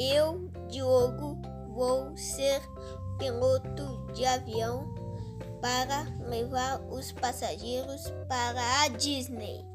Eu, Diogo, vou ser piloto de avião para levar os passageiros para a Disney.